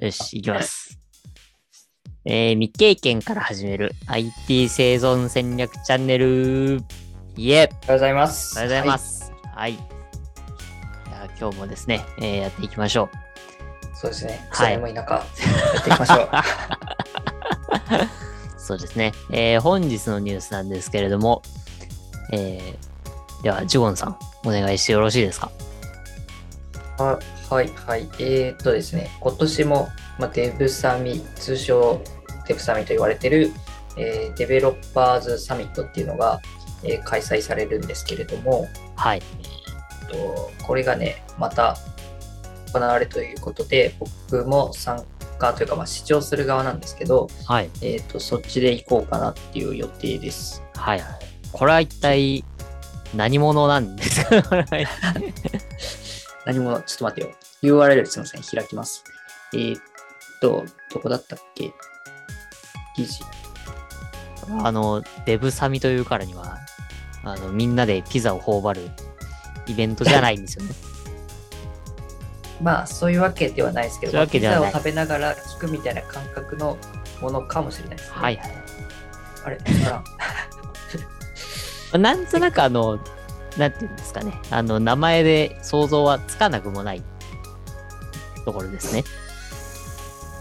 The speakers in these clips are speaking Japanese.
よし、いきます。えー未経験から始める IT 生存戦略チャンネル。イエーおはようございます。おはようございます。はい。じゃあ今日もですね、えーやっていきましょう。はい。そうですね。はい寒い中、やっていきましょう。そうですね。えー本日のニュースなんですけれども、えーでは、ジュゴンさん、お願いしてよろしいですか？ははい、はい。えー、っとですね、今年も、まあ、デブサミ、通称デブサミと言われてる、えーデベロッパーズサミットっていうのが、えー開催されるんですけれども、はい。えっとこれがね、また行われるということで、僕も参加というか、まあ、視聴する側なんですけど、はい。えーっと、そっちで行こうかなっていう予定です。はい。これは一体何者なんですか？何も、ちょっと待ってよ。URL すみません、開きます。えーっと、どこだったっけ？記事。あの、デブサミというからには、あの、みんなでピザを頬張るイベントじゃないんですよね。まあ、そういうわけではないですけど、ピザを食べながら聞くみたいな感覚のものかもしれないです、ね。はいはい。あれ、わからん なんとなくあの、なんていうんですかね。あの、名前で想像はつかなくもないところですね。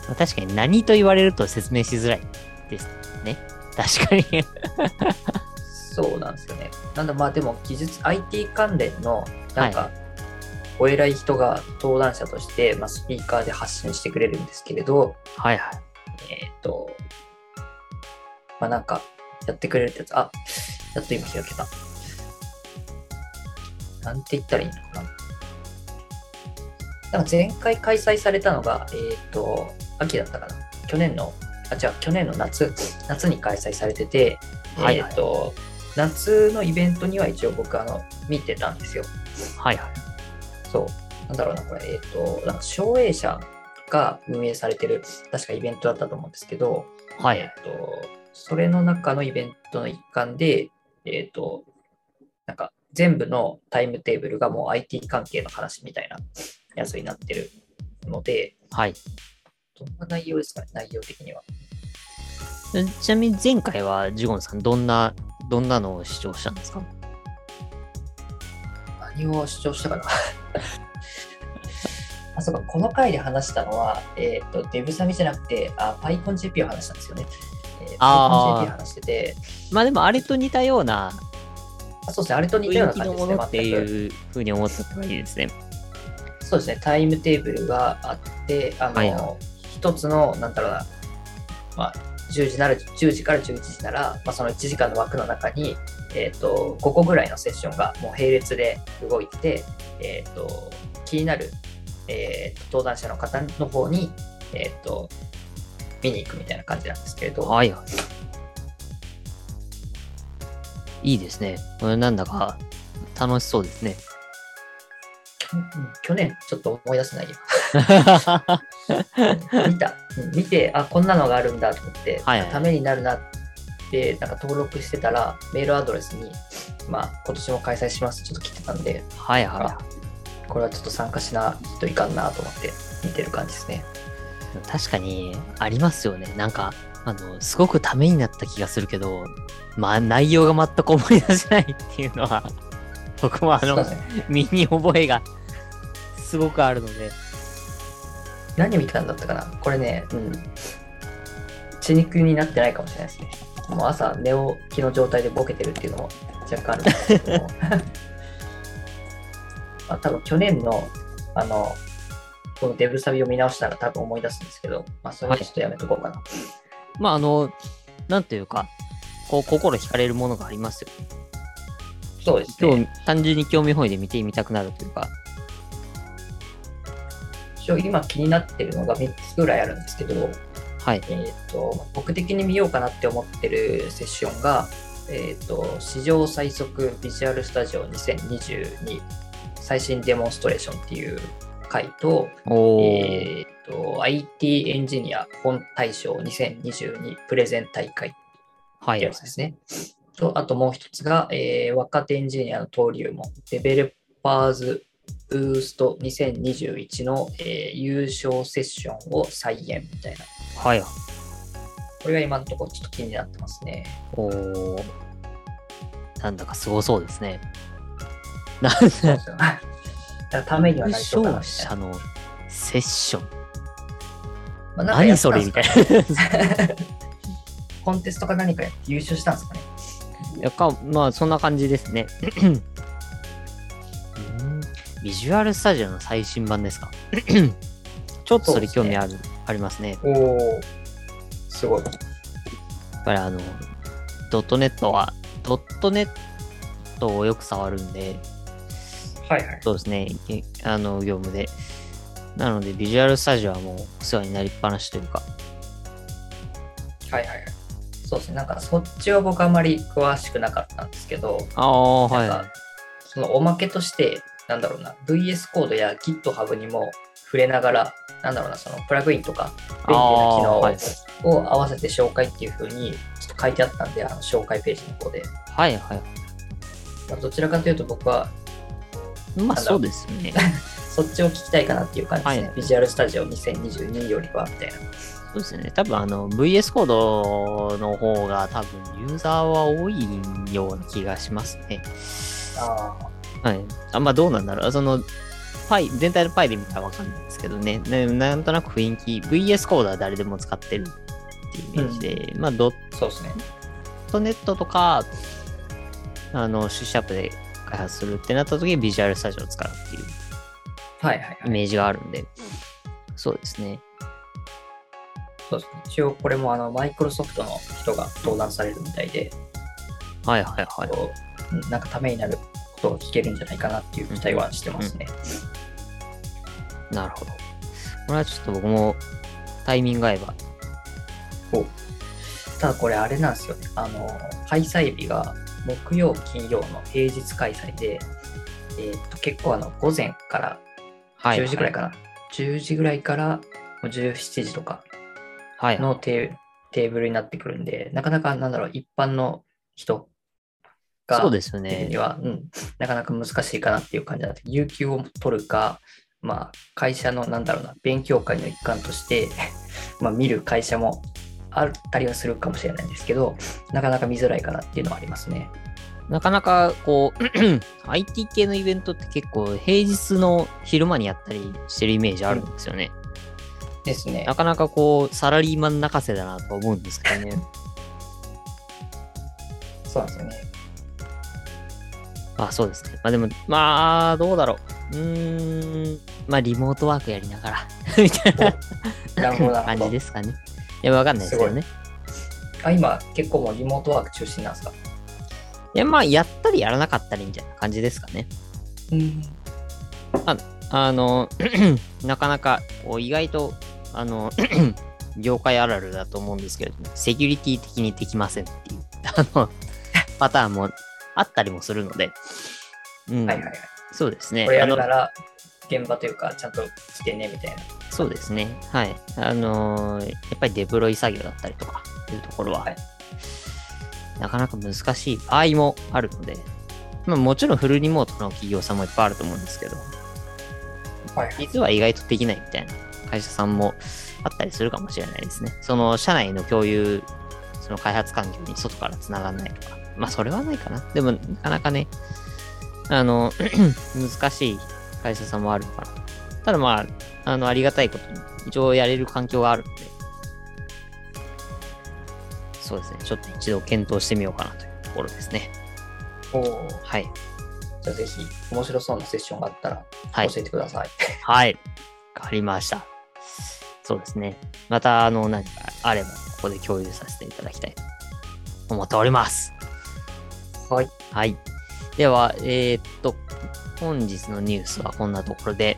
まあ確かに何と言われると説明しづらいですね。確かに。そうなんですよね。なんだ、まあでも、技術、IT 関連の、なんか、お偉い人が登壇者として、まあ、スピーカーで発信してくれるんですけれど、はいはい。えーっと、まあなんか、やってくれるってやつ、あ、やっと今開けた。なんて言ったらいいのかな。なんか前回開催されたのが、えーっと、秋だったかな。去年の、あ、違う、去年の夏、夏に開催されてて、はいはいえーっと、夏のイベントには一応僕、あの、見てたんですよ。はいはい。そう。なんだろうな、これ、えーっと、なんか、省営者が運営されてる、確かイベントだったと思うんですけど、はいえっと、それの中のイベントの一環で、えっと、なんか全部のタイムテーブルがもう IT 関係の話みたいなやつになってるので、はい。どんな内容ですかね、内容的には。ちなみに前回はジュゴンさん、どんな、どんなのを視聴したんですか？何を主張したかな？あ、そうか、この回で話したのは、えっ、と、デブサミじゃなくて、あ、PyConJP を話したんですよね。えー、あー PyConJP を話してて、まあでもあれと似たようなあそうですね、あれと似たような感じですね、って。いうふうに思ってたいいですね。そうですね、タイムテーブルがあって、あの、はいは一つの、なんだろうな、まあ、10時なら、10時から11時なら、まあ、その1時間の枠の中に、えっ、と、5個ぐらいのセッションがもう並列で動いてて、えっ、と、気になる、えー登壇者の方の方に、えっ、と、見に行くみたいな感じなんですけれど、はいはい。いいですね。これなんだか楽しそうですね。うん去年ちょっと思い出せないよ。見た、うん見て、あ、こんなのがあるんだと思って、はいはいためになるなって、なんか登録してたら、メールアドレスに、まあ、今年も開催しますちょっと来てたんで、はいはこれはちょっと参加しないといかんなと思って見てる感じですね。い。確かにありますよね。なんか、あの、すごくためになった気がするけど、まあ内容が全く思い出せないっていうのは、僕もあの身に覚えがすごくあるので、何見たんだったかな？これね、うん。血肉になってないかもしれないですね。もう朝寝起きの状態でボケてるっていうのも若干あるんですけども。ま あ、多分去年の、あの、このデブサビを見直したら多分思い出すんですけど、まあそれはちょっとやめとこうかな。まああの、なんというか、こう、心惹かれるものがありますよ。そうです今ね。日、単純に興味本位で見てみたくなるというか、一応今気になってるのが3つぐらいあるんですけど、はい。えっ、と、僕的に見ようかなって思ってるセッションが、えっ、と、史上最速ビジュアルスタジオ2022最新デモンストレーションっていう回と、おー。と、IT エンジニア本大賞2022プレゼン大会はいってや。つですね。と、あともう一つが、えー若手エンジニアの登竜門、デベロッパーズブースト2021の、えー優勝セッションを再現みたいな。はい。これが今のところちょっと気になってますね。おーなんだかすごそうですね。なん だためには優なりそうかな勝みたいな。者のセッション。まあ何それみったいな。コンテストか何かやって優勝したんですかね？いやかまあ、そんな感じですね。うんビジュアルスタジオの最新版ですか？ちょっとそれ興味ある、ありますね。おお、すごい。やっぱりあの、ドットネットは、ドットネットをよく触るんで、はいはい。そうですね、えあの、業務で。なので、ビジュアルスタジオはもうお世話になりっぱなしというか、はいはいはい。そうですね。なんかそっちは僕あまり詳しくなかったんですけど、ああ、はいそのおまけとして、なんだろうな、VS コードや GitHub にも触れながら、なんだろうな、そのプラグインとか便利な機能を合わせて紹介っていう風にちょっと書いてあったんで、あの紹介ページの方で。はいはい。まあどちらかというと僕はまあそうですね。そっちを聞きたいかなっていう感じですね。はいビジュアルスタジオ2022よりはみたいな。そうですね。多分あの VS コードの方が多分ユーザーは多いような気がしますね。あはい。あまあどうなんだろう。その、パイ、全体のパイで見たらわかんないですけどね。ねなんとなく雰囲気、VS コードは誰でも使ってるっていうイメージで、まあドッあ、そうですね。トネットとか、あの、シュシャープで開発するってなった時にビジュアルスタジオを使うっていうはいはいはい。イメージがあるんで、そうですね。そうですね一応これもあのマイクロソフトの人が登壇されるみたいで、はいはいはい。なんかためになることを聞けるんじゃないかなっていう期待はしてますね。なるほど。これはちょっと僕もタイミング合えば。ただこれあれなんですよね。あの、開催日が木曜、金曜の平日開催で、えーっと、結構あの、午前からはい、10時ぐらいかな。10時ぐらいからもう17時とかはい。はい。のテーブルになってくるんで、なかなかなんだろう、一般の人がそうですよね。的には、うん、なかなか難しいかなっていう感じなんで、有給を取るか、まあ、会社の、なんだろうな、勉強会の一環として、まあ、見る会社もあったりはするかもしれないんですけど、なかなか見づらいかなっていうのはありますね。なかなかこう、IT 系のイベントって結構平日の昼間にやったりしてるイメージあるんですよね。ですねな。かなかこう、サラリーマン泣かせだなと思うんですけどね。そうなんですよね。あ、そうですね。まあでも、まあ、どうだろう。うーん、まあ、リモートワークやりながら、みたいな感。じですかね。いや、わかんないですけどね。あ今、結構もうリモートワーク中心なんですか？いや、まあ、やったりやらなかったりみたいな感じですかね。うん。あの、なかなか、こう意外と、あの、業界あるあるだと思うんですけれども、セキュリティ的にできませんっていう、あの、パターンもあったりもするので、うん、はいはいはい。そうですね。これやるなら、現場というか、ちゃんと来てね、みたいな。そうですね。はい。あのーやっぱりデプロイ作業だったりとかいうところは、はいなかなか難しい場合もあるので、まあもちろんフルリモートの企業さんもいっぱいあると思うんですけど、はい。実は意外とできないみたいな会社さんもあったりするかもしれないですね。その社内の共有、その開発環境に外から繋がんないとか。まあそれはないかな。でもなかなかね、あの、難しい会社さんもあるのかな。ただまあ、あの、ありがたいことに、一応やれる環境があるので、そうですね。ちょっと一度検討してみようかなというところですね。おーはい。じゃあぜひ、面白そうなセッションがあったらはい。教えてください。はい。わかりました。そうですね。また、あの、何かあれば、ここで共有させていただきたいと思っております。はい。はい。では、えーっと、本日のニュースはこんなところで、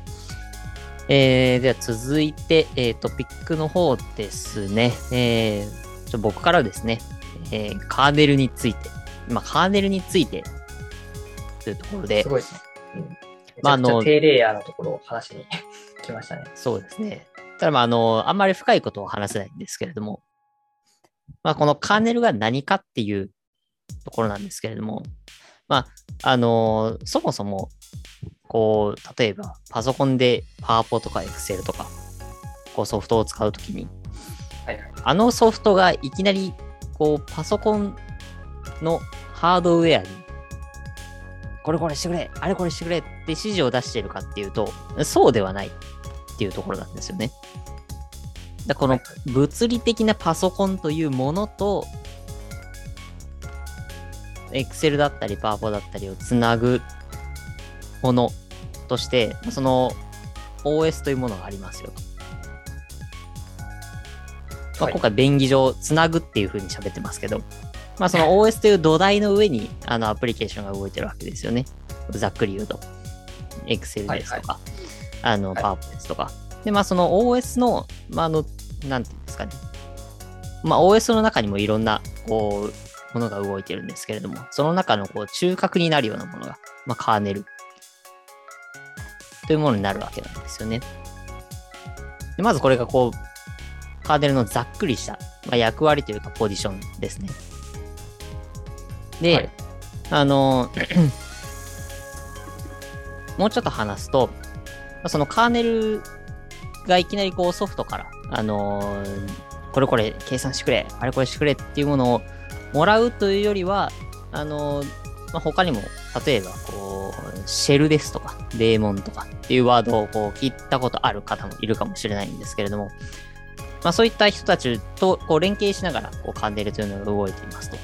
えー、では続いて、えー、トピックの方ですね。えー、ちょ僕からですね、えー、カーネルについて、まあ、カーネルについてというところで、すごいですね。うん。まああのゃ低レイヤーのところを話しに 来ましたね。そうですね。ただまあ、あの、あんまり深いことを話せないんですけれども、まあ、このカーネルが何かっていうところなんですけれども、まあ、あの、そもそも、こう、例えばパソコンでパワポとか Excel とか、こうソフトを使うときに、はいはい。あのソフトがいきなり、こう、パソコンのハードウェアに、これこれしてくれ、あれこれしてくれって指示を出しているかっていうと、そうではないっていうところなんですよね。だこの物理的なパソコンというものと、Excel だったり、パワポだったりをつなぐものとして、その OS というものがありますよと。まあ、はい今回便宜上つなぐっていう風に喋ってますけど、まあその OS という土台の上にあのアプリケーションが動いてるわけですよね。ざっくり言うと。Excel ですとか、あの、はい PowerPoint ですとか。で、まあその OS の、まああの、なんていうんですかね。まあ OS の中にもいろんな、こう、ものが動いてるんですけれども、その中のこう中核になるようなものが、まあカーネルというものになるわけなんですよね。でまずこれがこう、カーネルのざっくりした、まあ、役割というかポジションですね。で、はいあの、もうちょっと話すと、まあそのカーネルがいきなりこうソフトから、あのこれこれ計算してくれ、あれこれしてくれっていうものをもらうというよりは、あのまあ、他にも、例えば、こう、シェルですとか、デーモンとかっていうワードをこう聞いたことある方もいるかもしれないんですけれども、まあそういった人たちとこう連携しながら、こう、カーネルというのが動いていますと。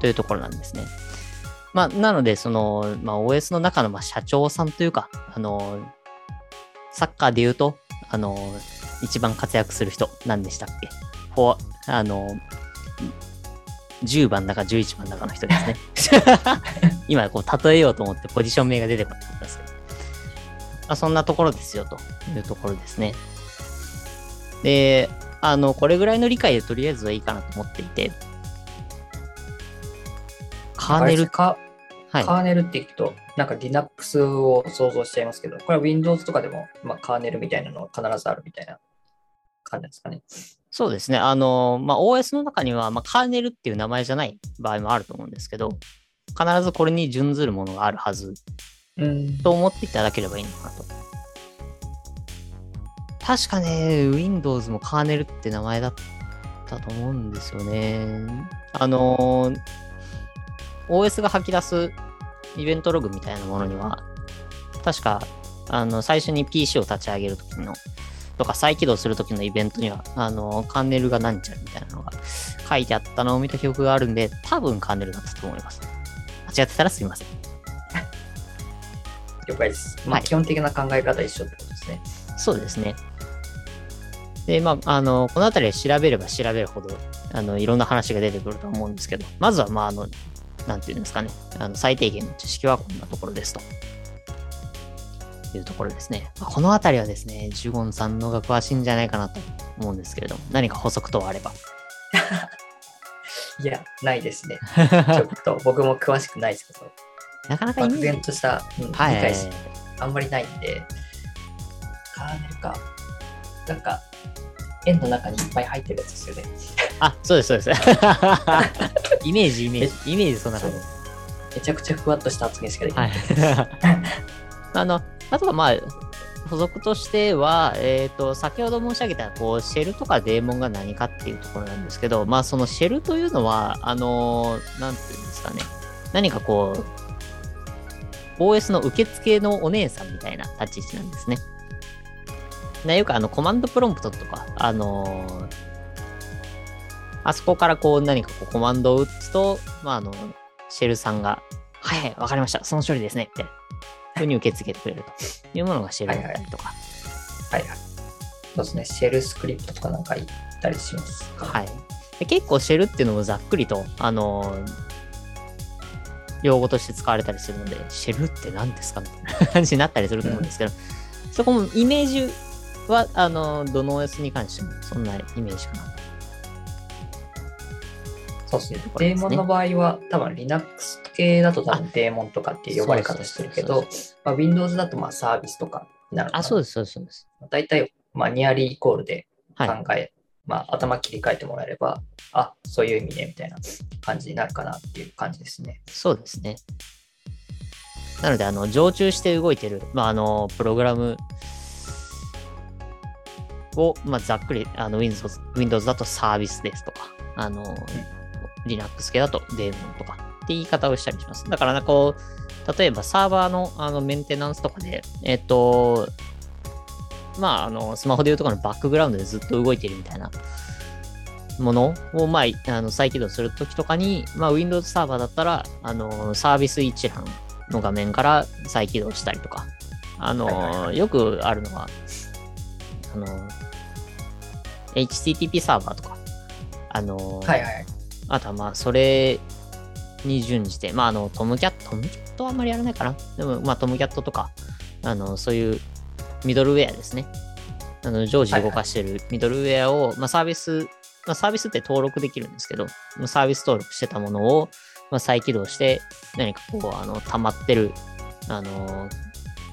というところなんですね。まあ、なので、その、まあ、OS の中のまあ社長さんというか、あの、サッカーで言うと、あの、一番活躍する人、何でしたっけフォア、あの、10番だか11番だかの人ですね。今、こう、例えようと思ってポジション名が出てこなかったですけど。まあ、そんなところですよ、というところですね。で、あの、これぐらいの理解でとりあえずはいいかなと思っていて、カーネル、かはい。カーネルって聞くと、なんか Linux を想像しちゃいますけど、これは Windows とかでも、まあ、カーネルみたいなのは必ずあるみたいな感じですかね。そうですね。あの、まあ、OS の中には、まあ、カーネルっていう名前じゃない場合もあると思うんですけど、必ずこれに準ずるものがあるはずうん。と思っていただければいいのかなと。確かね、Windows もカーネルって名前だったと思うんですよね。あの、OS が吐き出すイベントログみたいなものには、確か、あの、最初に PC を立ち上げるときの、とか再起動するときのイベントには、あの、カーネルがなんちゃらみたいなのが書いてあったのを見た記憶があるんで、多分カーネルだったと思います。間違ってたらすみません。了解です。まあ、はい基本的な考え方一緒ってことですね。そうですね。で、まあ、あの、このあたりで調べれば調べるほど、あの、いろんな話が出てくると思うんですけど、まずは、まあ、あの、なんていうんですかね、あの、最低限の知識はこんなところですと。いうところですね。まあ、このあたりはですね、ジュゴンさんのが詳しいんじゃないかなと思うんですけれども、何か補足等あれば。いや、ないですね。ちょっと僕も詳しくないですけど、なかなか漠然とした、うんはい理解しあんまりないんで、カーネルか。なんか、円の中にいっぱい入ってるやつですよね。あ、そうです、そうです。イメージ、イメージ、イメージそんな感じ。めちゃくちゃふわっとした発言しかできな。はいい。あの、あとはまあ、補足としては、えっ、と、先ほど申し上げた、こう、シェルとかデーモンが何かっていうところなんですけど、まあ、そのシェルというのは、あのーなんていうんですかね。何かこう、OS の受付のお姉さんみたいな立ち位置なんですね。ないうか、あの、コマンドプロンプトとか、あのーあそこからこう何かこうコマンドを打つと、まあ、あの、シェルさんが、はいはい、わかりました。その処理ですね。って、ふうに受け付けてくれるというものがシェルだったりとか。はいはい。そうですね。シェルスクリプトとかなんか言ったりしますか？はい。で結構シェルっていうのもざっくりと、あのー用語として使われたりするので、シェルって何ですか？みたいな感じになったりすると思うんですけど、そこもイメージは、あのーどの OS に関してもそんなイメージかなと。そうですねデーモンの場合は、多分 Linux 系だと多分デーモンとかっていう呼ばれ方してるけどまあ、Windows だとまあサービスとかになるのかなあ、そうです、そうです、そうです。大体、まあ、ニアリーイコールではい考え、まあ、頭切り替えてもらえれば、あ、そういう意味ね、みたいな感じになるかなっていう感じですね。そうですね。なので、あの、常駐して動いてる、まあ、あの、プログラムを、まあ、ざっくり、あの、Windows、Windows だとサービスですとか、あの、Linux 系だとデーモンとかって言い方をしたりします。だから、なんかこう、例えばサーバーのあのメンテナンスとかで、えっと、まあ、あの、スマホでいうところのバックグラウンドでずっと動いているみたいなものを、まあ、あの再起動するときとかに、まあ、Windows サーバーだったら、あの、サービス一覧の画面から再起動したりとか、あの、よくあるのは、あの、HTTP サーバーとか、あの、はいはい。あとはまあ、それに準じて、まあ、あの、トムキャット、トムキャットはあんまりやらないかな。でも、まあ、トムキャットとか、あの、そういうミドルウェアですね。あの、常時動かしてるミドルウェアを、まあ、サービス、まあ、サービスって登録できるんですけど、まあサービス登録してたものを、まあ、再起動して、何かこう、あの、溜まってる、あの、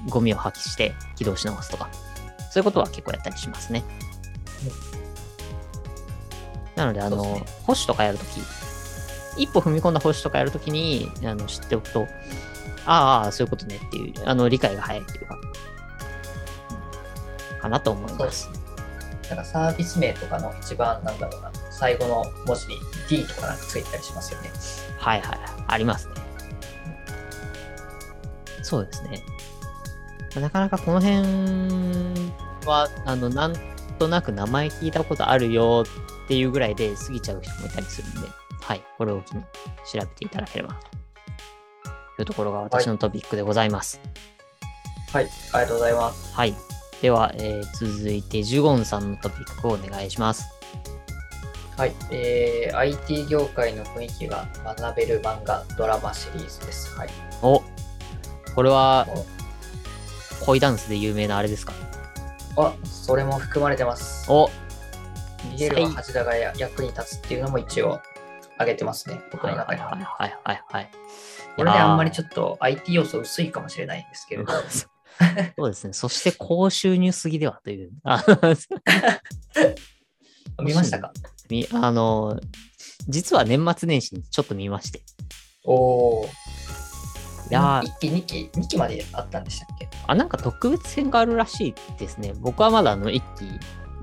ゴミを破棄して起動し直すとか、そういうことは結構やったりしますね。なので、あの、ね保守とかやるとき、一歩踏み込んだ保守とかやるときにあの知っておくと、ああ、そういうことねっていう、あの、理解が早いというか、かなと思います。なんかサービス名とかの一番なんだろうな、最後の文字に D とかなんかついてたりしますよね。はいはいはい。ありますね。そうですね。なかなかこの辺は、あの、なんとなく名前聞いたことあるよっていうぐらいで過ぎちゃう人もいたりするんで、はい。これを機に調べていただければというところが私のトピックでございます。はい、ありがとうございます。はい。では、えー続いて、ジュゴンさんのトピックをお願いします。はい、えー、IT 業界の雰囲気が学べる漫画、ドラマシリーズです。はい。おこれはお、恋ダンスで有名なあれですか？あ、それも含まれてます。お逃げるは恥だがや役に立つっていうのも一応挙げてますね、僕の中には。はいはいはいはい。これであんまりちょっと IT 要素薄いかもしれないんですけれど、そうですね。そして高収入すぎではという。あ 見ましたか？みあの、実は年末年始にちょっと見まして。おお。いやー1期、2期、2期まであったんでしたっけ？あ、なんか特別編があるらしいですね。僕はまだあの一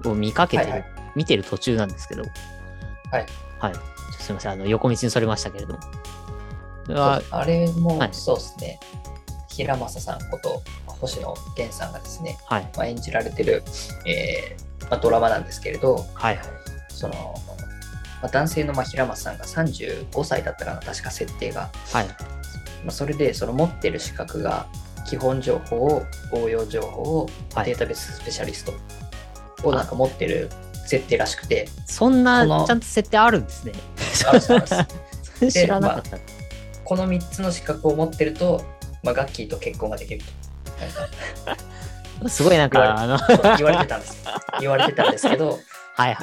期を見かけてる、見てる途中なんですけど。はい。はい。すみません。あの、横道にそれましたけれども。それはあれもはいそうですね、平正さんこと星野源さんがですね、はい。まあ、演じられてる、えーまあ、ドラマなんですけれど、はい。その、まあ、男性のまあ平正さんが35歳だったかな、確か設定が。はい。まあ、それで、その持ってる資格が、基本情報を、応用情報を、はいデータベーススペシャリストをなんか持ってる設定らしくて、そんなちゃんと設定あるんですね。知らなかった。この3つの資格を持ってると、まあ、ガッキーと結婚ができると。すごいなんか、言われあの、言われてたんです。言われてたんですけど、はい。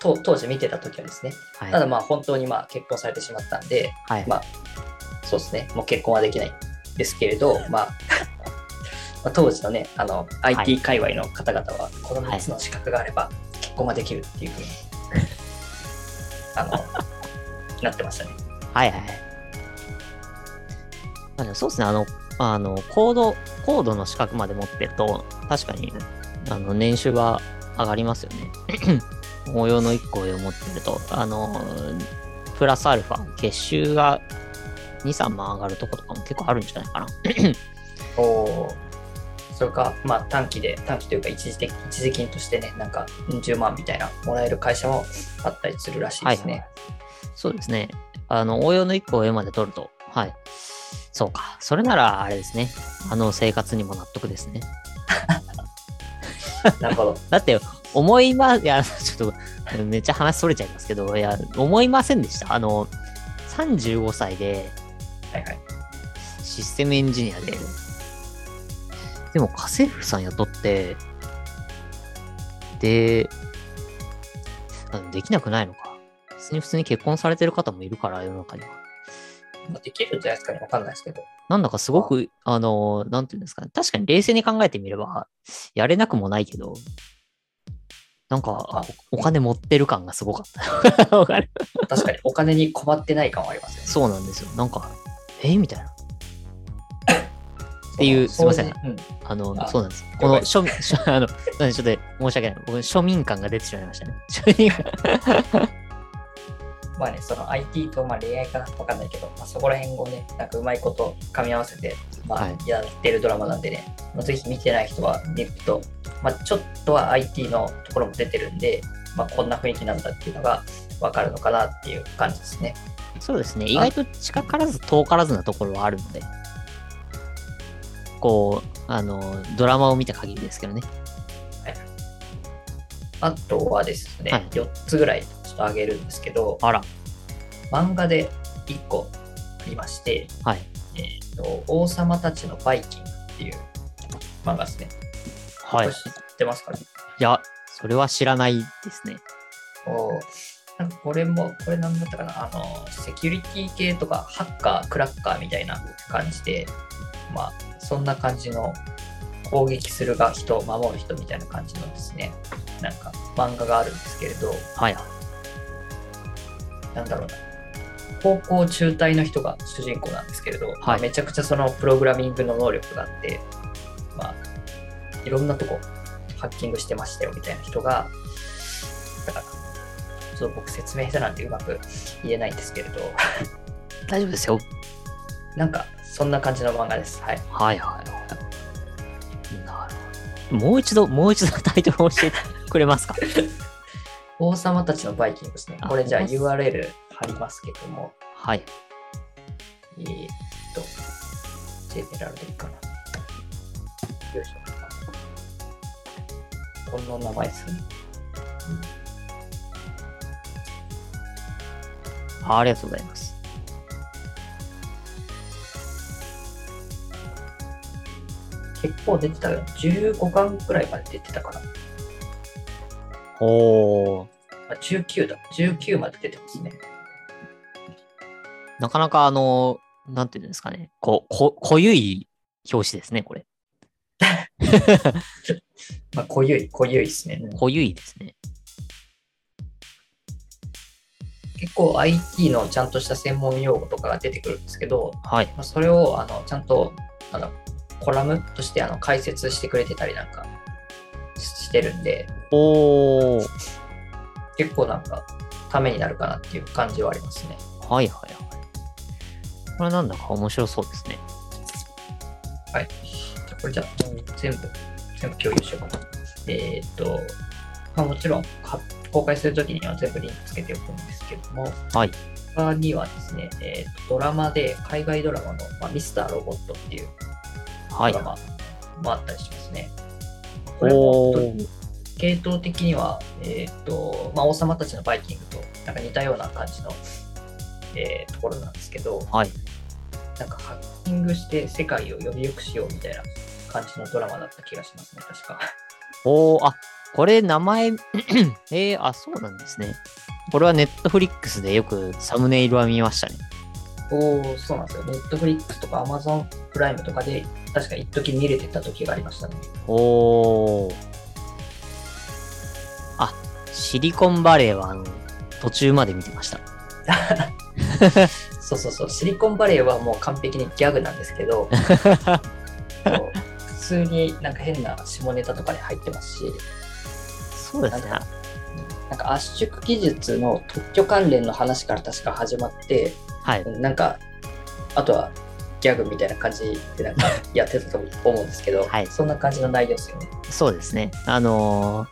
当当時見てた時はですね、はいただまあ本当にまあ結婚されてしまったんで、はいまあそうですね、もう結婚はできないんですけれど、まあ、まあ当時のね、あの、はい IT 界隈の方々は、この3つの資格があれば結婚ができるっていうふうに、あの、なってましたね。はいはい。まあそうですね、あの、あの、コード、コードの資格まで持ってると、確かに、あの、年収が上がりますよね。応用の1個を持ってると、あの、プラスアルファ、月収が2、3万上がるとことかも結構あるんじゃないかな。おそれか、まあ短期で、短期というか一時的一時金としてね、なんか10万みたいなもらえる会社もあったりするらしいですね。そうですね。あの、応用の1個を上まで取ると、はい。そうか。それなら、あれですね。あの、生活にも納得ですね。なるほど。だって、思いま、いや、ちょっと、めっちゃ話それちゃいますけど、いや、思いませんでした。あの、35歳ではいはい。システムエンジニアで、でも家政婦さん雇って、で、あできなくないのか。別に普通に結婚されてる方もいるから、世の中には。まあできるんじゃないですかね、わかんないですけど。なんだかすごく、あの、なんていうんですかね。確かに冷静に考えてみれば、やれなくもないけど、なんかあ、お金持ってる感がすごかった。確かにお金に困ってない感はありますよね。そうなんですよ。なんか、え？みたいな。っていう、すいません。うん。あの、あそうなんです。この庶民、庶あの、すいませんちょっと申し訳ない。僕、庶民感が出てしまいましたね。庶民感。まあね、その IT とまあ恋愛かなわかんないけど、まあ、そこら辺をね、なんかうまいこと噛み合わせて、まはいあ、やってるドラマなんでね、まあ、ぜひ見てない人は見ると、まあ、ちょっとは IT のところも出てるんで、まあ、こんな雰囲気なんだっていうのがわかるのかなっていう感じですね。そうですね。意外と近からず遠からずなところはあるので、こう、あの、ドラマを見た限りですけどね。あとはですね、はい4つぐらいちょっとあげるんですけど、あら、漫画で1個ありまして、はい。えーと、王様たちのバイキングっていう漫画ですね。はい。知ってますかね？いや、それは知らないですね。おなんかこれも、これなんだったかな、あの、セキュリティ系とか、ハッカー、クラッカーみたいな感じで、まあ、そんな感じの攻撃するが人、守る人みたいな感じのですね、なんか漫画があるんですけれど、はい。なんだろうな、高校中退の人が主人公なんですけれど、まあめちゃくちゃそのプログラミングの能力があって、まあ、いろんなとこハッキングしてましたよみたいな人が、だから、ちょっと僕説明下手なんでうまく言えないんですけれど、大丈夫ですよ。なんかそんな感じの漫画です。はい。はいはいはい。なるほど。もう一度、もう一度タイトルを教えてくれますか？王様たちのバイキングですね。あこれじゃあ王 URL 貼りますけども、はい。えーっと、ジェネラルでいいかな。よいしょ。この名前ですね。あありがとうございます。結構出てたよ。15巻くらいまで出てたかな。おー。あ19だ。19まで出てますね。なかなかあの、なんていうんですかね。こう、こ、濃ゆい表紙ですね、これ。まあ、濃ゆい、濃ゆいですね。濃ゆいですね。結構 IT のちゃんとした専門用語とかが出てくるんですけど、はい。まあ、それをあのちゃんとあのコラムとしてあの解説してくれてたりなんかしてるんで、おー。結構なんかためになるかなっていう感じはありますね。はいはいはい。これなんだか面白そうですね。はい。じゃあこれじゃあうん全部、全部共有しようかな。えーっと、まあ、もちろんは公開するときには全部リンクつけておくんですけども、はい。他にはですね、えーっとドラマで、海外ドラマの、まあ、ミスターロボットっていうはいドラ。マもあったりしますね。これも。系統的には、えーっとまあ、王様たちのバイキングとなんか似たような感じの、えーところなんですけど、はい。なんかハッキングして世界をより良くしようみたいな感じのドラマだった気がしますね、確か。おー、あ、これ名前、えー、あ、そうなんですね。これはネットフリックスでよくサムネイルは見ましたね。おお、そうなんですよ。ネットフリックスとかアマゾンプライムとかで、確か一時見れてた時がありましたね。おー。あ、シリコンバレーはあの途中まで見てました。そうそうそう、シリコンバレーはもう完璧にギャグなんですけど、普通になんか変な下ネタとかに入ってますし、そうですね。なんか圧縮技術の特許関連の話から確か始まって、はい。なんか、あとはギャグみたいな感じでなんか やってたと思うんですけど、はいそんな感じの内容ですよね。そうですね。あのー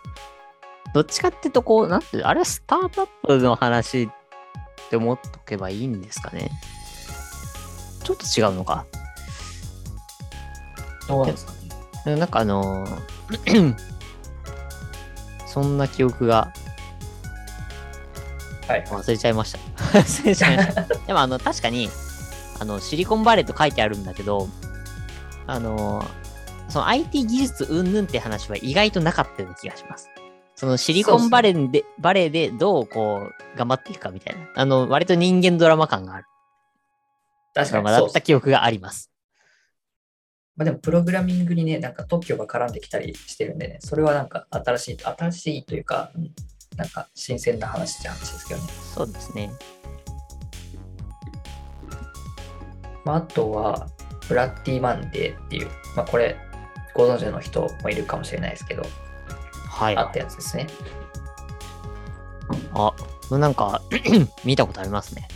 どっちかってと、こう、なんて、あれはスタートアップの話って思っとけばいいんですかね。ちょっと違うのか。どうなんですかね。なんかあのー そんな記憶がはい。忘れちゃいました。忘れちゃいました。でもあの、確かに、あの、シリコンバレーと書いてあるんだけど、あのーその IT 技術云々って話は意外となかったような気がします。そのシリコンバレーで、バレーでどうこう頑張っていくかみたいな。あの、割と人間ドラマ感がある確かにそうです。った記憶があります。まあ、でも、プログラミングにね、なんか特許が絡んできたりしてるんでね、それはなんか新しい、新しいというか、うんなんか新鮮な話って話ですけどね。そうですね。まあ、あとは、ブラッディマンデーっていう、まあ、これ、ご存知の人もいるかもしれないですけど、はい。あったやつですね。あ、なんか、見たことありますね。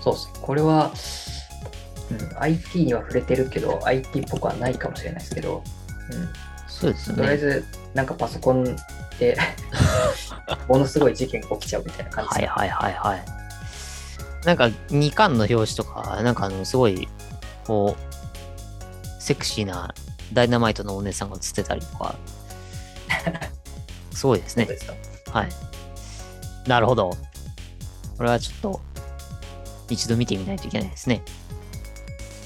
そうですね。これは、うん、IT には触れてるけど、IT っぽくはないかもしれないですけど、うん、そうですよね。とりあえず、なんかパソコンで ものすごい事件が起きちゃうみたいな感じはいはいはいはい。なんか2巻の表紙とか、なんかあの、すごい、こう、セクシーなダイナマイトのお姉さんが映ってたりとか、すごいですね。そうですか。はい。なるほど。これはちょっと、一度見てみないといけないですね。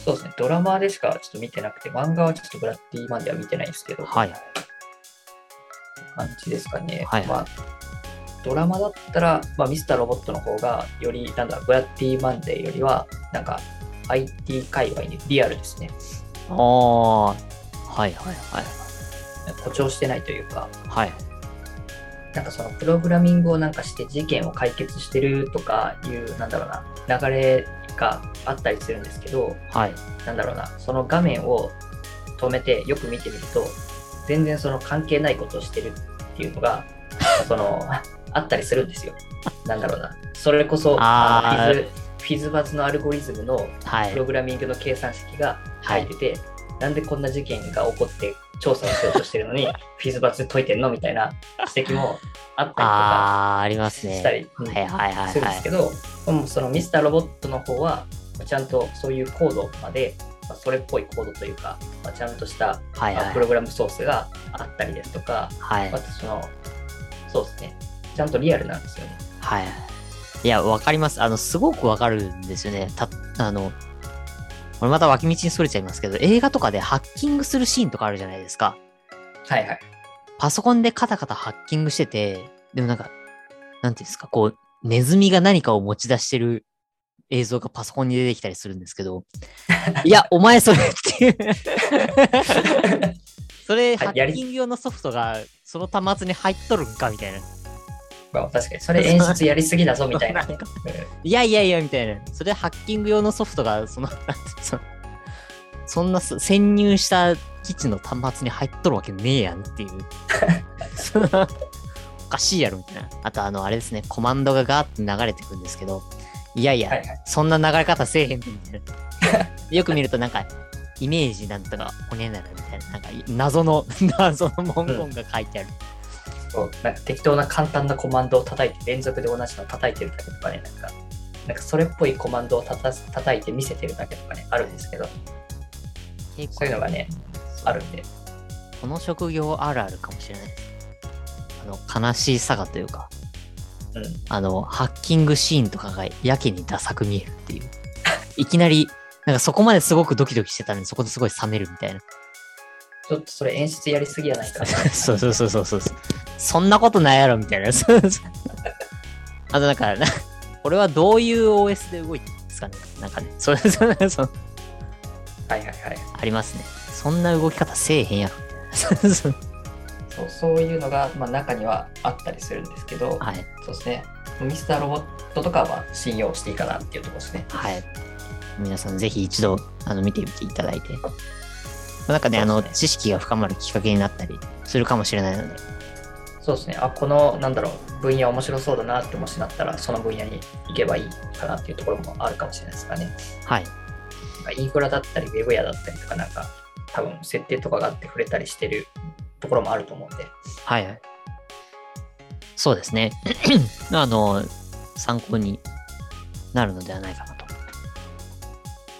そうですね。ドラマでしかちょっと見てなくて、漫画はちょっとブラッディマンでは見てないんですけど、はい。感じですかね。はいまあ、ドラマだったら、まあ、ミスターロボットの方が、より、なんだ、ブラッディマンデーよりは、なんか、IT 界隈にリアルですね。ああ、はいはいはい。誇張してないというか、はい。なんかそのプログラミングをなんかして事件を解決してるとかいう、なんだろうな、流れがあったりするんですけど、はい。なんだろうな、その画面を止めてよく見てみると、全然その関係ないことをしてるっていうのが、その、あったりするんですよ。なんだろうな。それこそ、あフィズ、フィズバズのアルゴリズムのはいプロ。グラミングの計算式が入ってて、なんでこんな事件が起こって調査をしようとしてるのに、フィズバズ解いてんのみたいな 指摘もあったりとかありますね。したり、するんはい。ですけど、そのミスターロボットの方は、ちゃんとそういうコードまで、まあそれっぽいコードというか、まあ、ちゃんとした、はいはいまあプログラムソースがあったりですとか、はいその、そうですね、ちゃんとリアルなんですよね。はい。いや、わかります。あの、すごくわかるんですよね。た、あの、これまた脇道にそれちゃいますけど、映画とかでハッキングするシーンとかあるじゃないですか。はいはい。パソコンでカタカタハッキングしてて、でもなんか、なんていうんですか、こう、ネズミが何かを持ち出してる映像がパソコンに出てきたりするんですけど、いや、お前それっていう。それ、ハッキング用のソフトがその端末に入っとるんかみたいな。まあ、確かに、それ演出やりすぎだぞみたいな。いやいやいや、みたいな。それハッキング用のソフトが、その、そんなす潜入した基地の端末に入っとるわけねえやんっていう。おかしいやろ、みたいな。あと、あの、あれですね、コマンドがガーって流れてくんですけど、いやいや、はいはいそんな流れ方せえへんみたいな。よく見ると、なんか、イメージなんとか、骨ならみたいな、なんか、謎の、謎の文言が書いてある。そうなんか適当な簡単なコマンドを叩いて、連続で同じの叩いてるだけとかね、なんか、なんかそれっぽいコマンドをたた叩いて見せてるだけとかね、あるんですけど、結そういうのがね、あるんで。この職業あるあるかもしれないです。あの、悲しいさがというか、うん。あの、ハッキングシーンとかがやけにダサく見えるっていう。いきなり、なんかそこまですごくドキドキしてたのにそこですごい冷めるみたいな。ちょっとそれ演出やりすぎやないかな。そうそうそうそうそう。そんなことないやろみたいな。そうそうあとなんか、なこれはどういう OS で動いてるんですかねなんかね、それ、それ、そのはいはいはい。ありますね。そんな動き方せえへんやろ。そうそういうのが、まあ、中にはあったりするんですけど、はい。そうですね。ミスターロボットとかはまあ信用していいかなっていうところですね。はい。皆さんぜひ一度あの見てみていただいて。なんかね、あの、知識が深まるきっかけになったりするかもしれないので。そうですね。あ、この、なんだろう、分野面白そうだなってもしなったら、その分野に行けばいいかなっていうところもあるかもしれないですかね。はい。インフラだったり、ウェブ屋だったりとか、なんか、多分設定とかがあって触れたりしてるところもあると思うんで、はいはい。そうですね。あの、参考になるのではないかなと。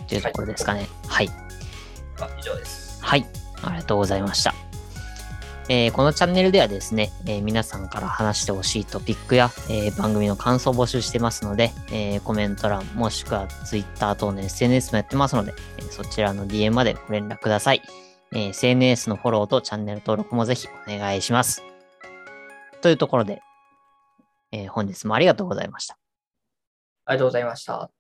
というところですかね。はい。まあ、以上です。はい。ありがとうございました。えーこのチャンネルではですね、えー皆さんから話してほしいトピックや、えー番組の感想を募集してますので、えーコメント欄もしくは Twitter 等の SNS もやってますので、えーそちらの DM までご連絡ください。え SNS のフォローとチャンネル登録もぜひお願いします。というところで、えー本日もありがとうございました。ありがとうございました。